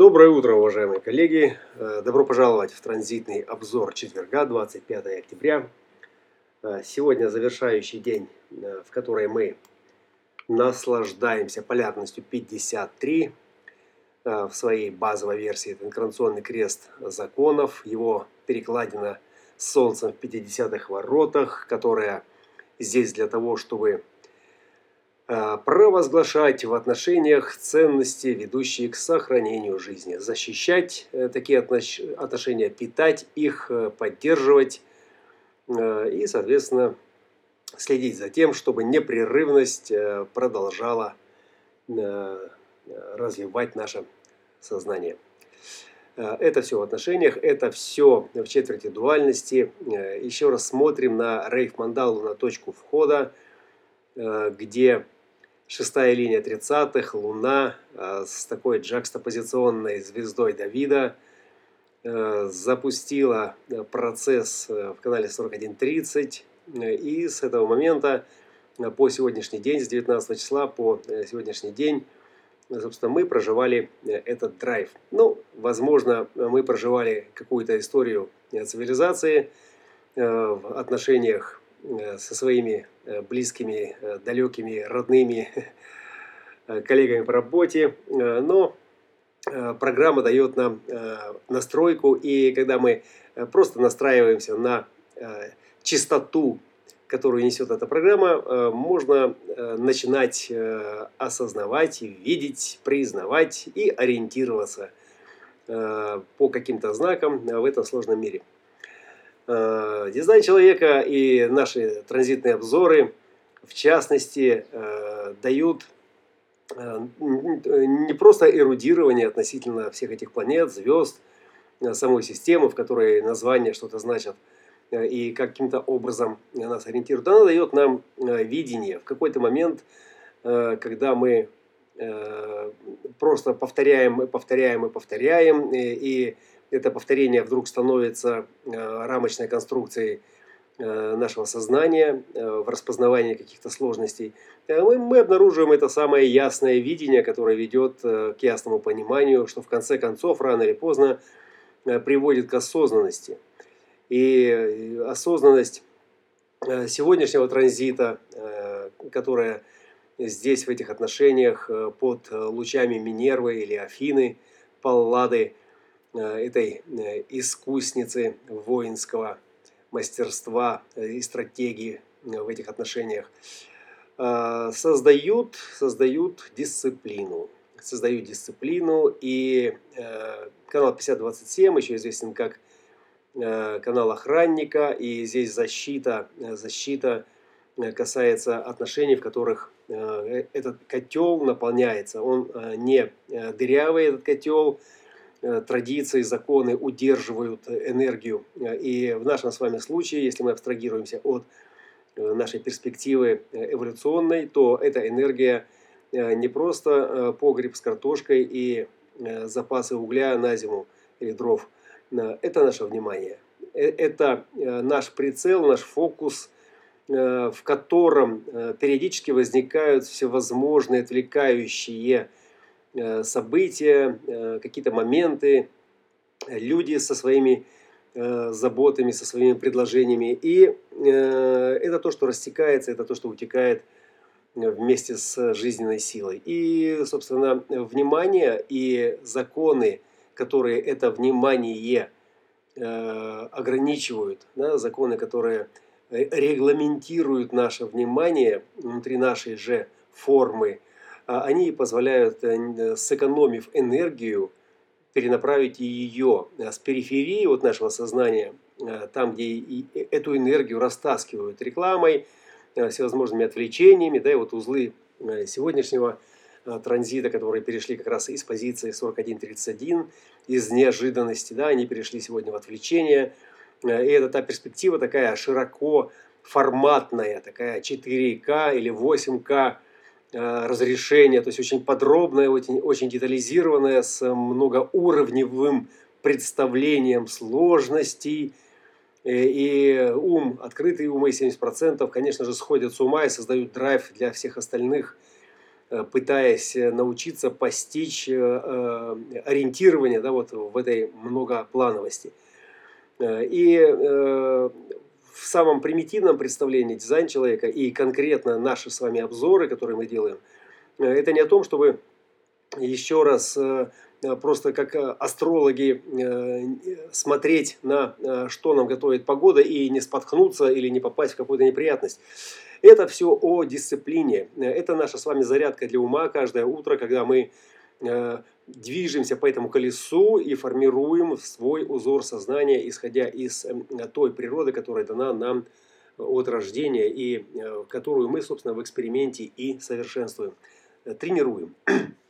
Доброе утро, уважаемые коллеги! Э, добро пожаловать в транзитный обзор четверга, 25 октября. Э, сегодня завершающий день, э, в который мы наслаждаемся полярностью 53 в своей базовой версии. Это инкарнационный крест законов, его перекладина Солнцем в 50-х воротах, которая здесь для того, чтобы провозглашать в отношениях ценности, ведущие к сохранению жизни, защищать э, такие отношения, питать их, э, поддерживать и, соответственно, следить за тем, чтобы непрерывность продолжала развивать наше сознание. Это все в отношениях, это все в четверти дуальности. Еще раз смотрим на рейф мандалу, на точку входа, где шестая линия 30-х, Луна э, с такой джакстопозиционной звездой Давида э, запустила э, процесс в канале 4130. И с этого момента по сегодняшний день, с 19 числа по сегодняшний день, собственно, мы проживали этот драйв. Ну, возможно, мы проживали какую-то историю цивилизации в отношениях со своими э, близкими, э, далекими, родными коллегами по работе, но программа дает нам настройку, и когда мы просто настраиваемся на чистоту, которую несет эта программа, можно начинать осознавать, видеть, признавать и ориентироваться по каким-то знакам в этом сложном мире. Э, дизайн человека и наши транзитные обзоры, в частности, э, дают э, не просто эрудирование относительно всех этих планет, звезд, самой системы, в которой названия что-то значат, и каким-то образом нас ориентирует. Она дает нам видение. В какой-то момент, когда мы просто повторяем, повторяем и повторяем, и это повторение вдруг становится э, рамочной конструкцией э, нашего сознания э, в распознавании каких-то сложностей, мы, мы обнаруживаем это самое ясное видение, которое ведет к ясному пониманию, что в конце концов, рано или поздно, приводит к осознанности. И осознанность сегодняшнего транзита, которая здесь, в этих отношениях, под лучами Минервы или Афины, Паллады, этой э, искусницы воинского мастерства э, и стратегии в этих отношениях, создают, создают дисциплину. Создают дисциплину, и канал 5027 еще известен как канал охранника, и здесь защита, защита касается отношений, в которых этот котел наполняется. Он не дырявый, этот котел, Э, традиции, законы удерживают энергию. И в нашем с вами случае, если мы абстрагируемся от э, нашей перспективы э, эволюционной, то эта энергия не просто погреб с картошкой и запасы угля на зиму или дров. Это наше внимание. Это наш прицел, наш фокус, в котором периодически возникают всевозможные отвлекающие Э, события, э, какие-то моменты, люди со своими э, заботами, со своими предложениями. И это то, что растекается, это то, что утекает вместе с жизненной силой. И, собственно, внимание и законы, которые это внимание ограничивают, да, законы, которые регламентируют наше внимание внутри нашей же формы, они позволяют, э, сэкономив энергию, перенаправить ее э, с периферии от нашего сознания, э, там, где эту энергию растаскивают рекламой, всевозможными отвлечениями, да, и вот узлы сегодняшнего транзита, которые перешли как раз из позиции 41.31, из неожиданности, да, они перешли сегодня в отвлечение. И это та перспектива такая широко форматная, такая 4К или 8К Э, разрешение, то есть очень подробное, очень, очень детализированное, с многоуровневым представлением сложностей. Э, и ум, открытые умы 70%, конечно же, сходят с ума и создают драйв для всех остальных пытаясь научиться постичь ориентирование да, вот в этой многоплановости. И в самом примитивном представлении дизайн человека и конкретно наши с вами обзоры, которые мы делаем, это не о том, чтобы еще раз Э, просто как э, астрологи э, смотреть на что нам готовит погода и не споткнуться или не попасть в какую-то неприятность. Это все о дисциплине. Это наша с вами зарядка для ума каждое утро, когда мы движемся по этому колесу и формируем свой узор сознания, исходя из той природы, которая дана нам от рождения и которую мы, собственно, в эксперименте и совершенствуем, тренируем.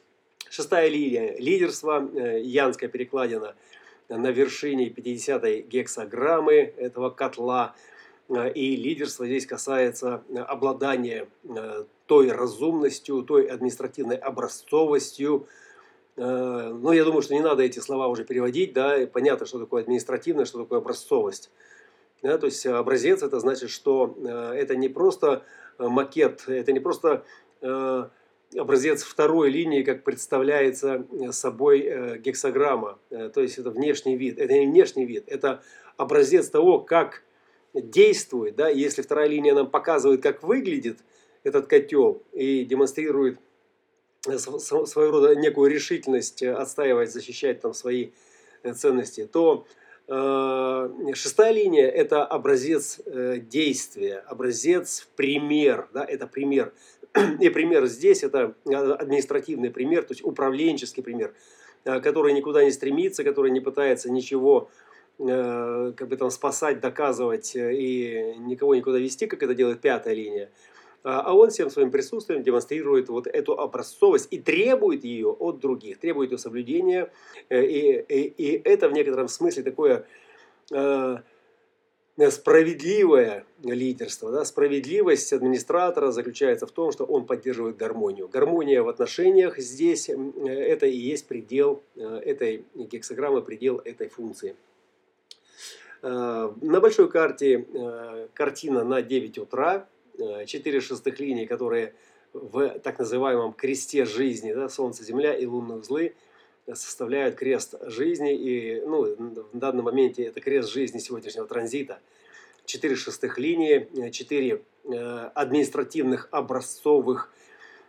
Шестая линия. Лидерство. Э, Янская перекладина на вершине 50-й гексограммы этого котла. Э, и лидерство здесь касается э, обладания той разумностью, той административной образцовостью. Но я думаю, что не надо эти слова уже переводить. Да? Понятно, что такое административное, что такое образцовость. Да, то есть образец это значит, что это не просто макет, это не просто образец второй линии, как представляется э, собой э, гексограмма. Э, то есть это внешний вид. Это не внешний вид, это образец того, как действует. Да? Если вторая линия нам показывает, как выглядит этот котел и демонстрирует своего рода некую решительность отстаивать, защищать там свои ценности, то шестая линия – это образец действия, образец пример, да, это пример. И пример здесь – это э, административный пример, то есть управленческий пример, э, который никуда не стремится, который не пытается ничего э, как бы там спасать, доказывать и никого никуда вести, как это делает пятая линия. А, а он всем своим присутствием демонстрирует вот эту образцовость и требует ее от других, требует ее соблюдения. И, и, и это в некотором смысле такое справедливое лидерство, да, справедливость администратора заключается в том, что он поддерживает гармонию. Гармония в отношениях здесь это и есть предел э, этой гексограммы, предел этой функции. Э, на большой карте э, картина на 9 утра, 4 шестых линий, которые в так называемом кресте жизни, да, Солнце, Земля и лунные узлы – составляют крест жизни. И ну, в данном моменте это крест жизни сегодняшнего транзита. Четыре шестых линии, э, четыре э, административных образцовых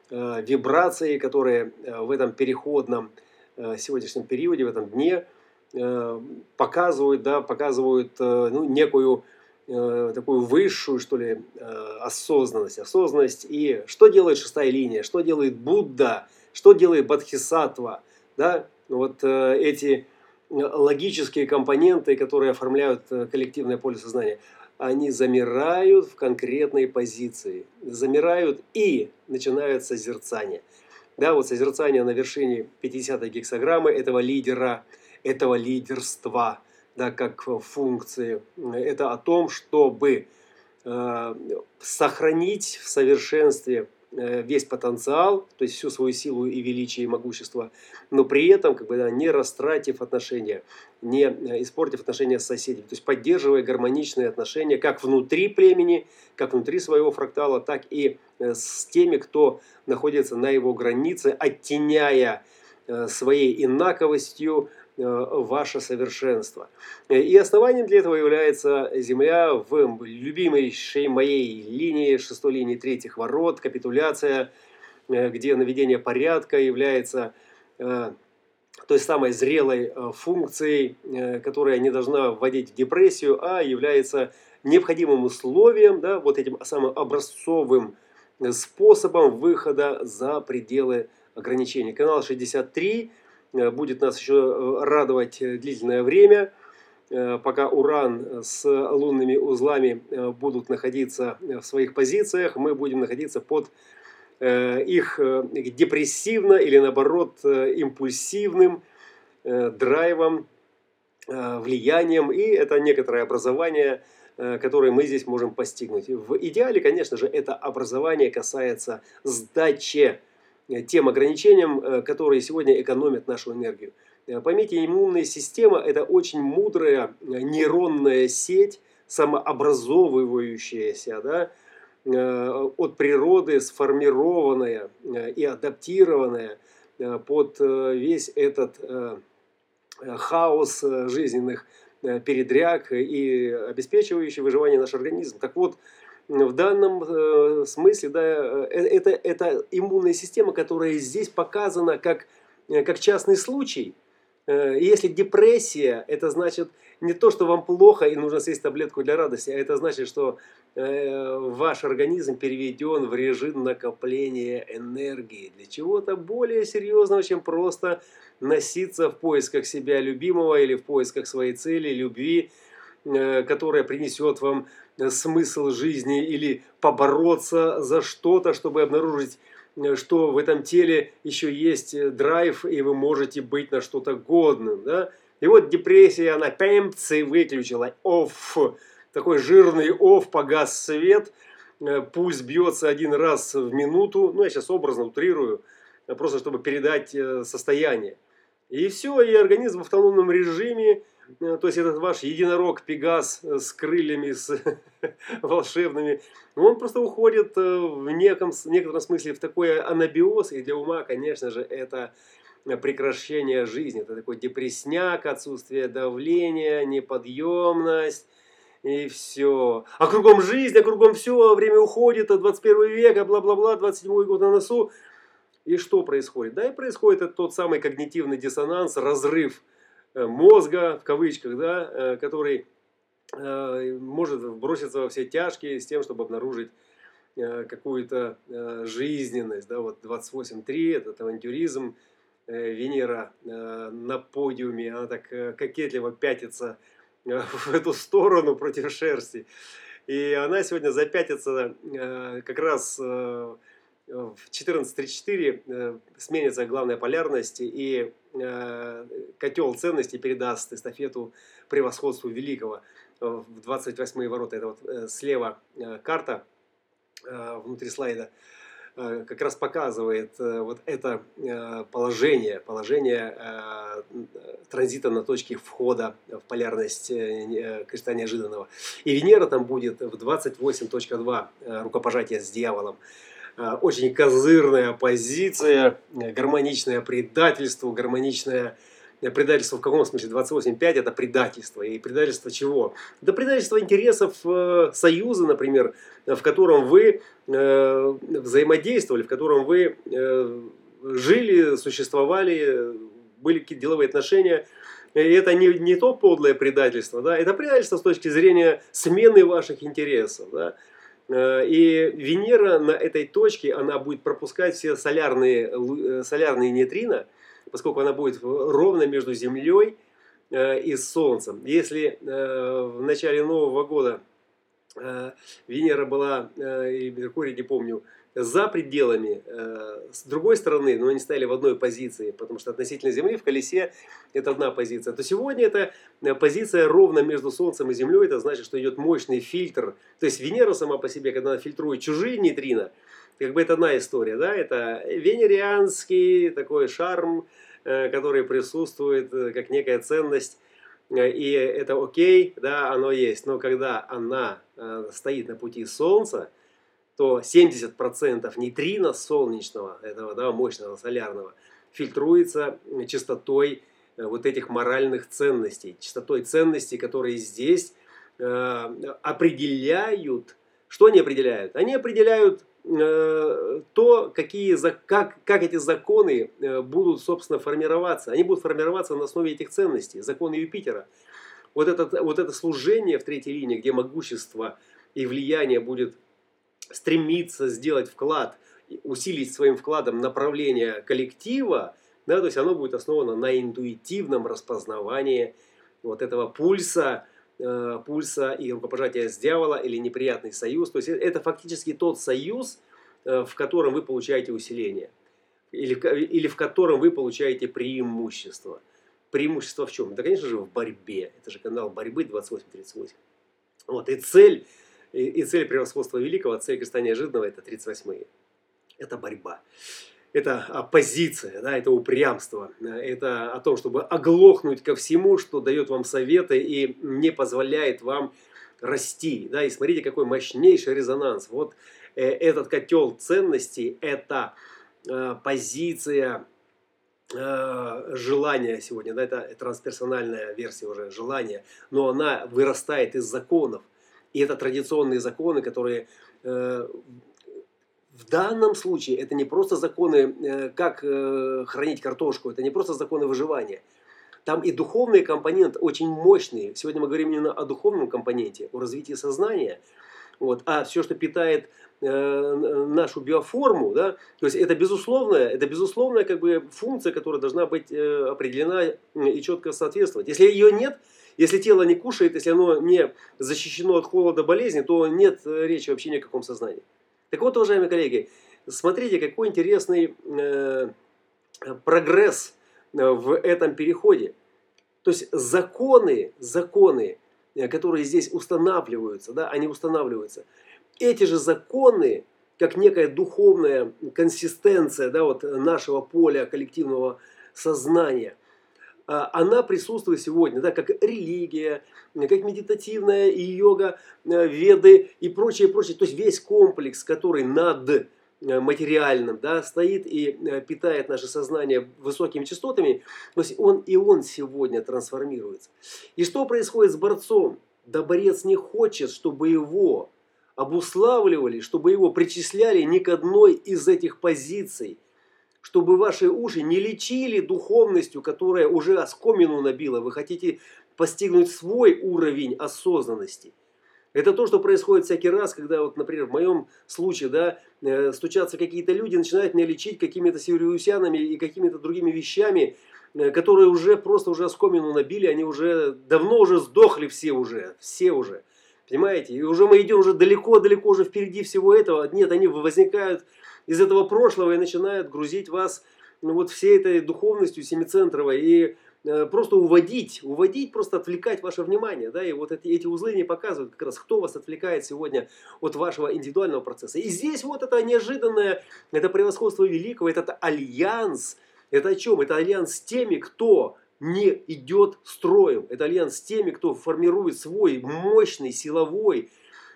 э, вибрации, которые в этом переходном сегодняшнем периоде, в этом дне показывают, да, показывают ну, некую такую высшую, что ли, осознанность. Осознанность и что делает шестая линия, что делает Будда, что делает Бодхисаттва – да, вот э, эти логические компоненты, которые оформляют э, коллективное поле сознания, они замирают в конкретной позиции, замирают и начинают созерцание. Да, вот созерцание на вершине 50-й гексограммы этого лидера, этого лидерства, да, как функции. Это о том, чтобы э, сохранить в совершенстве Э, весь потенциал, то есть всю свою силу и величие и могущество, но при этом как бы, да, не растратив отношения, не э, испортив отношения с соседями, то есть поддерживая гармоничные отношения как внутри племени, как внутри своего фрактала, так и с теми, кто находится на его границе, оттеняя своей инаковостью ваше совершенство. И основанием для этого является Земля в любимой моей линии, шестой линии третьих ворот, капитуляция, э, где наведение порядка является э, той самой зрелой функцией, которая не должна вводить в депрессию, а является необходимым условием, да, вот этим самым образцовым способом выхода за пределы ограничений. Канал 63 Э, будет нас еще э, радовать э, длительное время, пока Уран с лунными узлами будут находиться в своих позициях, мы будем находиться под их депрессивно или наоборот импульсивным драйвом, влиянием, и это некоторое образование, которое мы здесь можем постигнуть. В идеале, конечно же, это образование касается сдачи Э, тем ограничениям, э, которые сегодня экономят нашу энергию. Э, поймите, иммунная система – это очень мудрая нейронная сеть, самообразовывающаяся, да, от природы сформированная и адаптированная под весь этот хаос жизненных передряг и обеспечивающий выживание наш организм. Так вот, в данном смысле, да, это, это иммунная система, которая здесь показана как, как частный случай – Э, если депрессия, это значит не то, что вам плохо и нужно съесть таблетку для радости, а это значит, что э, ваш организм переведен в режим накопления энергии. Для чего-то более серьезного, чем просто носиться в поисках себя любимого или в поисках своей цели, любви, э, которая принесет вам смысл жизни или побороться за что-то, чтобы обнаружить Э, что в этом теле еще есть э, драйв, и вы можете быть на что-то годным. Да? И вот депрессия, она пэмпцы выключила, оф, такой жирный оф, погас свет, э, пульс бьется один раз в минуту, ну я сейчас образно утрирую, просто чтобы передать состояние. И все, и организм в автономном режиме, Э, то есть этот ваш единорог Пегас э, с крыльями, с волшебными, он просто уходит э, в неком, некотором смысле в такой анабиоз, и для ума, конечно же, это прекращение жизни, это такой депресняк, отсутствие давления, неподъемность, и все. А кругом жизнь, а кругом все, время уходит, 21 век, а бла-бла-бла, 27 год на носу. И что происходит? Да, и происходит это тот самый когнитивный диссонанс, разрыв Э, мозга, в кавычках, да, э, который э, может броситься во все тяжкие с тем, чтобы обнаружить какую-то жизненность. Да, вот 28.3, этот авантюризм, Венера на подиуме, она так кокетливо пятится в эту сторону против шерсти. И она сегодня запятится как раз в 14.34 э, сменится главная полярность, и э, котел ценностей передаст эстафету превосходству великого. В 28 ворота, это вот э, слева карта внутри слайда, как раз показывает вот это положение, положение транзита на точке входа в полярность креста неожиданного. И Венера там будет в 28.2 рукопожатие с дьяволом. Э, очень козырная позиция, э, гармоничное предательство, гармоничное э, предательство в каком смысле? 28.5 это предательство. И предательство чего? Это предательство интересов союза, например, в котором вы взаимодействовали, в котором вы жили, существовали, были какие-то деловые отношения. И это не, не то подлое предательство, да, это предательство с точки зрения смены ваших интересов. Да. Э, и Венера на этой точке, она будет пропускать все солярные, э, солярные нейтрино, поскольку она будет ровно между Землей э, и Солнцем. Если в начале Нового года Венера была, и Меркурий, не помню, за пределами, э, с другой стороны, но они стояли в одной позиции, потому что относительно Земли в колесе это одна позиция, то сегодня это э, позиция ровно между Солнцем и Землей, это значит, что идет мощный фильтр. То есть Венера сама по себе, когда она фильтрует чужие нейтрино, как бы это одна история, да, это венерианский такой шарм, э, который присутствует как некая ценность, и это окей, да, оно есть. Но когда она стоит на пути Солнца, то 70% нейтрино солнечного, этого да, мощного солярного, фильтруется частотой э, вот этих моральных ценностей, частотой ценностей, которые здесь э, определяют, что они определяют? Они определяют э, то, какие, как, как эти законы э, будут, собственно, формироваться. Они будут формироваться на основе этих ценностей, законы Юпитера. Вот это, вот это служение в третьей линии, где могущество и влияние будет стремится сделать вклад, усилить своим вкладом направление коллектива, да, то есть оно будет основано на интуитивном распознавании вот этого пульса, э, пульса и рукопожатия с дьявола или неприятный союз. То есть это фактически тот союз, э, в котором вы получаете усиление или, или в котором вы получаете преимущество. Преимущество в чем? Да, конечно же, в борьбе. Это же канал борьбы 2838. Вот, и цель и, и цель превосходства великого, цель креста неожиданного – это 38-е. Это борьба. Это оппозиция, да, это упрямство. Это о том, чтобы оглохнуть ко всему, что дает вам советы и не позволяет вам расти. Да, и смотрите, какой мощнейший резонанс. Вот э, этот котел ценностей – это э, позиция э, желания сегодня, да, это трансперсональная версия уже желания, но она вырастает из законов. И это традиционные законы, которые э, в данном случае это не просто законы, э, как э, хранить картошку, это не просто законы выживания – там и духовный компонент очень мощный. Сегодня мы говорим именно о духовном компоненте, о развитии сознания. Вот. А все, что питает э, нашу биоформу, да, то есть это безусловная, это безусловная как бы функция, которая должна быть э, определена и четко соответствовать. Если ее нет, если тело не кушает, если оно не защищено от холода болезни, то нет э, речи вообще ни о каком сознании. Так вот, уважаемые коллеги, смотрите, какой интересный э, прогресс Э, в этом переходе. То есть законы, законы, э, которые здесь устанавливаются, да, они устанавливаются. Эти же законы, как некая духовная консистенция да, вот нашего поля коллективного сознания, она присутствует сегодня, да, как религия, как медитативная и йога, э, веды и прочее, прочее. То есть весь комплекс, который над Э, материальным, да, стоит и э, питает наше сознание высокими частотами, то есть он и он сегодня трансформируется. И что происходит с борцом? Да борец не хочет, чтобы его обуславливали, чтобы его причисляли ни к одной из этих позиций, чтобы ваши уши не лечили духовностью, которая уже оскомину набила. Вы хотите постигнуть свой уровень осознанности – это то, что происходит всякий раз, когда, вот, например, в моем случае, да, э, стучатся какие-то люди, начинают меня лечить какими-то сириусянами и какими-то другими вещами, э, которые уже просто уже оскомину набили, они уже давно уже сдохли все уже, все уже. Понимаете? И уже мы идем уже далеко-далеко уже впереди всего этого. Нет, они возникают из этого прошлого и начинают грузить вас ну, вот всей этой духовностью семицентровой. И Э, просто уводить, уводить, просто отвлекать ваше внимание. Да, и вот эти, эти узлы не показывают как раз, кто вас отвлекает сегодня от вашего индивидуального процесса. И здесь вот это неожиданное, это превосходство великого, это альянс. Это о чем? Это альянс с теми, кто не идет строем. Это альянс с теми, кто формирует свой мощный силовой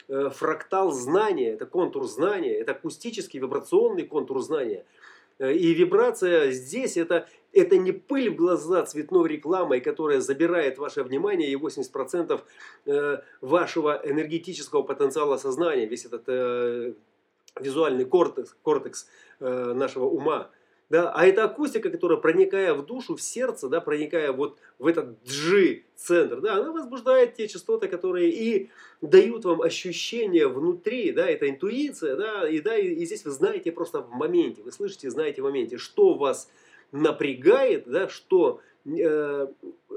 фрактал знания, это контур знания, это акустический вибрационный контур знания – Э, и вибрация здесь это, это не пыль в глаза цветной рекламой, которая забирает ваше внимание и 80% э, вашего энергетического потенциала сознания, весь этот э, визуальный кортекс, кортекс нашего ума. Да? А это акустика, которая, проникая в душу, в сердце, да, проникая вот в этот джи-центр, да, она возбуждает те частоты, которые и дают вам ощущение внутри, да, это интуиция, да, и, да, и, и здесь вы знаете просто в моменте, вы слышите, знаете в моменте, что вас напрягает, да, что э,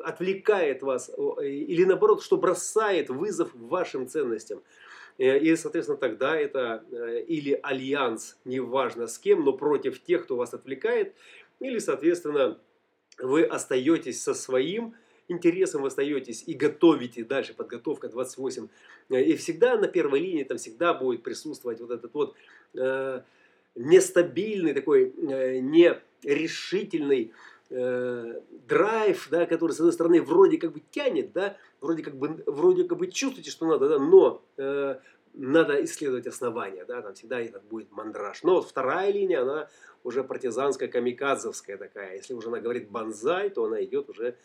отвлекает вас, или наоборот, что бросает вызов вашим ценностям. Э, и, соответственно, тогда это э, или альянс, неважно с кем, но против тех, кто вас отвлекает, или, соответственно, вы остаетесь со своим интересом, вы остаетесь и готовите дальше, подготовка 28. Э, и всегда на первой линии там всегда будет присутствовать вот этот вот э, нестабильный такой, э, нерешительный э, драйв, да, который, с одной стороны, вроде как бы тянет, да, вроде как бы, вроде как бы чувствуете, что надо, да, но э, надо исследовать основания, да, там всегда этот будет мандраж. Но вот вторая линия, она уже партизанская, камикадзовская такая. Если уже она говорит банзай, то она идет уже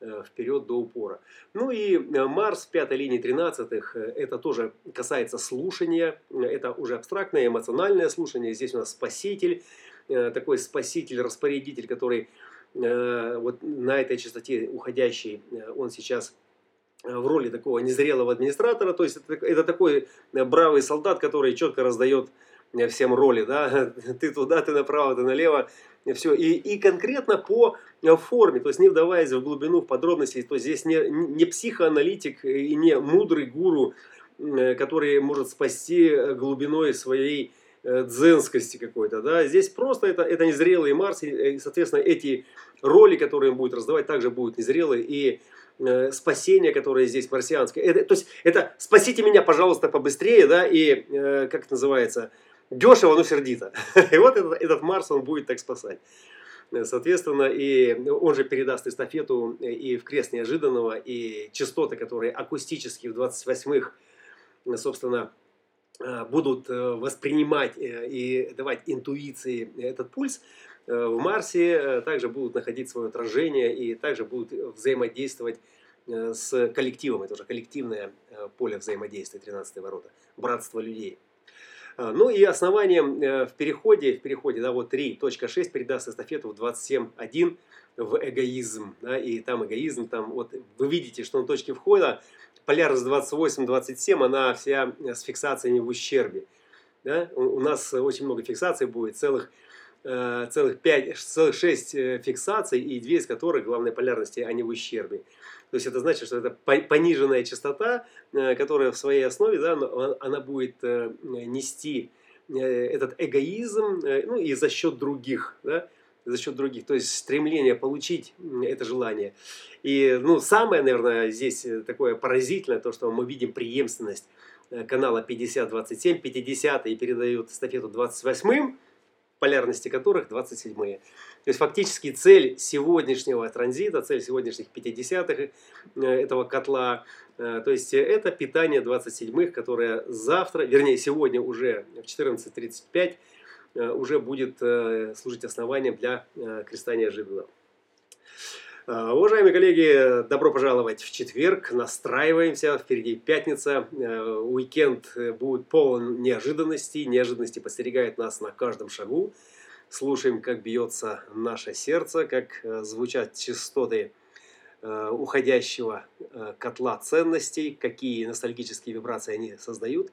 э, вперед до упора. Ну и э, Марс пятой линии 13-х, э, это тоже касается слушания, это уже абстрактное эмоциональное слушание. Здесь у нас спаситель, такой спаситель-распорядитель, который Э, вот на этой частоте уходящий, э, он сейчас э, в роли такого незрелого администратора, то есть это, это такой бравый солдат, который четко раздает всем роли, да, ты туда, ты направо, ты налево, все, и, и конкретно по форме, то есть не вдаваясь в глубину, в подробности, то есть здесь не, не психоаналитик и не мудрый гуру, который может спасти глубиной своей Э, дзенскости какой-то. Да? Здесь просто это, это незрелый Марс, и, соответственно, эти роли, которые он будет раздавать, также будут незрелые, и э, спасение, которое здесь марсианское. Это, то есть, это «спасите меня, пожалуйста, побыстрее», да, и, э, как это называется, дешево, но сердито. И вот этот, этот Марс, он будет так спасать. Соответственно, и он же передаст эстафету и в крест неожиданного, и частоты, которые акустически в 28-х, собственно, будут воспринимать и давать интуиции этот пульс, в Марсе также будут находить свое отражение и также будут взаимодействовать с коллективом. Это уже коллективное поле взаимодействия 13 ворота, братство людей. Ну и основанием э, в переходе, в переходе, да, вот 3.6 передаст эстафету в 27.1 в эгоизм, да, и там эгоизм, там вот вы видите, что на точке входа полярность 28-27, она вся с фиксациями в ущербе, да, у, нас очень много фиксаций будет, целых э, целых 5, целых 6 э, фиксаций, и две из которых главной полярности, они в ущербе. То есть это значит, что это пониженная частота, э, которая в своей основе, да, она будет э, нести э, этот эгоизм, ну и за счет других, да, за счет других, то есть стремление получить это желание. И, ну, самое, наверное, здесь такое поразительное, то, что мы видим преемственность канала 50-27, 50 и передают эстафету 28 полярности которых 27-е. То есть фактически цель сегодняшнего транзита, цель сегодняшних 50-х э, этого котла, э, то есть это питание 27-х, которое завтра, вернее сегодня уже в 14.35 э, уже будет служить основанием для креста неожиданного. Уважаемые коллеги, добро пожаловать в четверг. Настраиваемся. Впереди пятница. Уикенд будет полон неожиданностей. Неожиданности постерегают нас на каждом шагу слушаем, как бьется наше сердце, как э, звучат частоты э, уходящего э, котла ценностей, какие ностальгические вибрации они создают.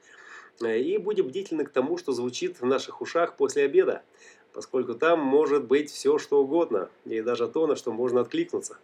И будем бдительны к тому, что звучит в наших ушах после обеда, поскольку там может быть все, что угодно, и даже то, на что можно откликнуться.